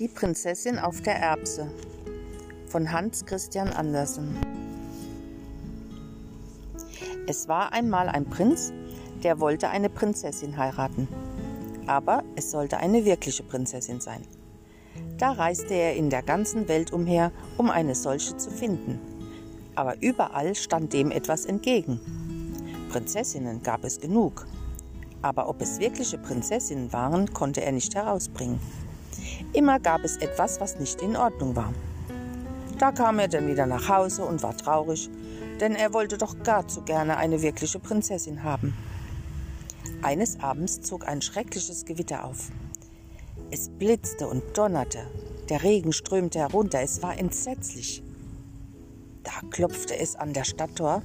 Die Prinzessin auf der Erbse von Hans Christian Andersen. Es war einmal ein Prinz, der wollte eine Prinzessin heiraten. Aber es sollte eine wirkliche Prinzessin sein. Da reiste er in der ganzen Welt umher, um eine solche zu finden. Aber überall stand dem etwas entgegen. Prinzessinnen gab es genug. Aber ob es wirkliche Prinzessinnen waren, konnte er nicht herausbringen. Immer gab es etwas, was nicht in Ordnung war. Da kam er dann wieder nach Hause und war traurig, denn er wollte doch gar zu gerne eine wirkliche Prinzessin haben. Eines Abends zog ein schreckliches Gewitter auf. Es blitzte und donnerte, der Regen strömte herunter, es war entsetzlich. Da klopfte es an der Stadttor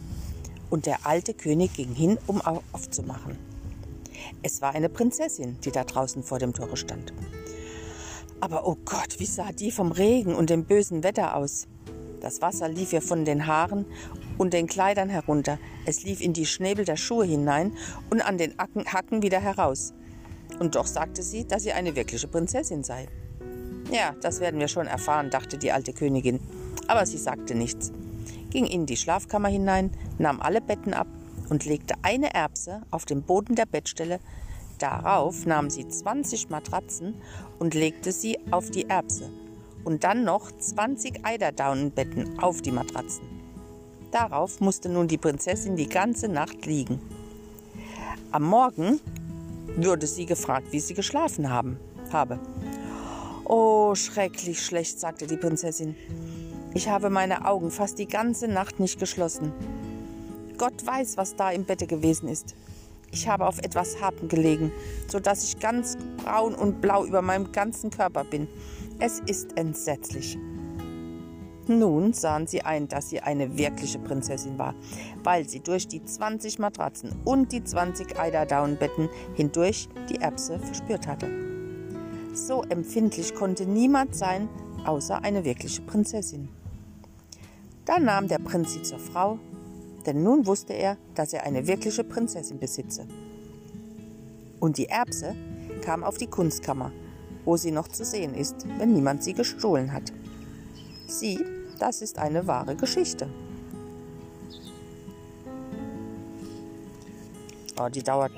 und der alte König ging hin, um aufzumachen. Es war eine Prinzessin, die da draußen vor dem Tore stand. Aber oh Gott, wie sah die vom Regen und dem bösen Wetter aus? Das Wasser lief ihr von den Haaren und den Kleidern herunter. Es lief in die Schnäbel der Schuhe hinein und an den Hacken wieder heraus. Und doch sagte sie, dass sie eine wirkliche Prinzessin sei. Ja, das werden wir schon erfahren, dachte die alte Königin. Aber sie sagte nichts, ging in die Schlafkammer hinein, nahm alle Betten ab und legte eine Erbse auf den Boden der Bettstelle Darauf nahm sie 20 Matratzen und legte sie auf die Erbse und dann noch 20 Eiderdaunenbetten auf die Matratzen. Darauf musste nun die Prinzessin die ganze Nacht liegen. Am Morgen wurde sie gefragt, wie sie geschlafen haben, habe. Oh, schrecklich schlecht, sagte die Prinzessin. Ich habe meine Augen fast die ganze Nacht nicht geschlossen. Gott weiß, was da im Bette gewesen ist. Ich habe auf etwas Hartem gelegen, so dass ich ganz braun und blau über meinem ganzen Körper bin. Es ist entsetzlich. Nun sahen sie ein, dass sie eine wirkliche Prinzessin war, weil sie durch die 20 Matratzen und die 20 Eiderdaunenbetten hindurch die Erbse verspürt hatte. So empfindlich konnte niemand sein, außer eine wirkliche Prinzessin. Da nahm der Prinz sie zur Frau denn nun wusste er, dass er eine wirkliche Prinzessin besitze. Und die Erbse kam auf die Kunstkammer, wo sie noch zu sehen ist, wenn niemand sie gestohlen hat. Sieh, das ist eine wahre Geschichte. Oh, die dauert.